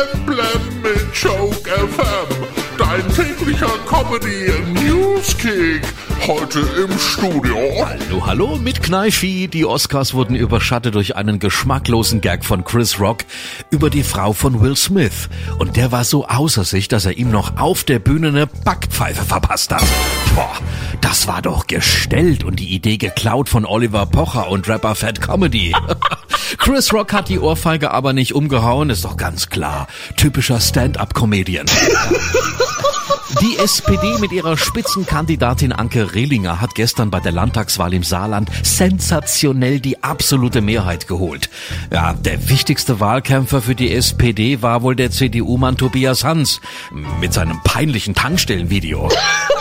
Blam Blam mit Joke FM. Dein täglicher Comedy Newskick. Heute im Studio. Hallo, hallo mit Kneifi. Die Oscars wurden überschattet durch einen geschmacklosen Gag von Chris Rock über die Frau von Will Smith. Und der war so außer sich, dass er ihm noch auf der Bühne eine Backpfeife verpasst hat. Boah, das war doch gestellt und die Idee geklaut von Oliver Pocher und Rapper Fat Comedy. Chris Rock hat die Ohrfeige aber nicht umgehauen, ist doch ganz klar. Typischer Stand-up-Comedian. Die SPD mit ihrer Spitzenkandidatin Anke Rehlinger hat gestern bei der Landtagswahl im Saarland sensationell die absolute Mehrheit geholt. Ja, der wichtigste Wahlkämpfer für die SPD war wohl der CDU-Mann Tobias Hans mit seinem peinlichen Tankstellenvideo.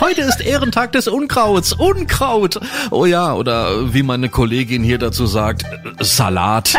Heute ist Ehrentag des Unkrauts. Unkraut. Oh ja, oder wie meine Kollegin hier dazu sagt, Salat.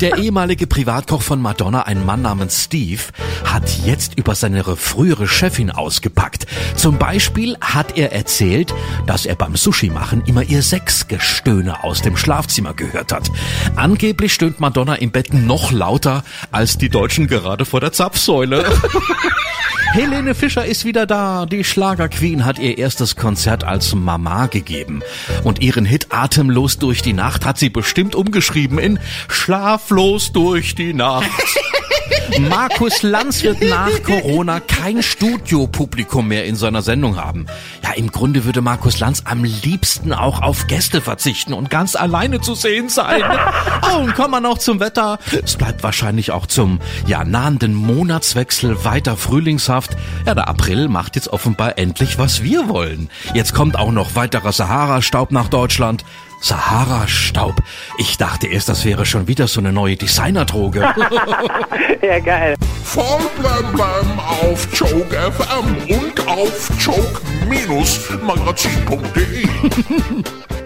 Der ehemalige Privatkoch von Madonna, ein Mann namens Steve, hat jetzt über seine frühere Chefin ausgepackt. Zum Beispiel hat er erzählt, dass er beim Sushi machen immer ihr Sexgestöhne aus dem Schlafzimmer gehört hat. Angeblich stöhnt Madonna im Bett noch lauter als die Deutschen gerade vor der Zapfsäule. Helene Fischer ist wieder da. Die Schlagerqueen hat ihr erstes Konzert als Mama gegeben. Und ihren Hit Atemlos durch die Nacht hat sie bestimmt umgeschrieben in Schlaflos durch die Nacht. Markus Lanz wird nach Corona kein Studiopublikum mehr in seiner Sendung haben. Ja, im Grunde würde Markus Lanz am liebsten auch auf Gäste verzichten und ganz alleine zu sehen sein. Oh, und kommen wir noch zum Wetter. Es bleibt wahrscheinlich auch zum ja nahenden Monatswechsel weiter frühlingshaft. Ja, der April macht jetzt offenbar endlich, was wir wollen. Jetzt kommt auch noch weiterer Sahara-Staub nach Deutschland. Sahara-Staub. Ich dachte erst, das wäre schon wieder so eine neue Designerdroge. ja, geil. Voll Blam Blam auf Joke FM und auf joke-magazin.de.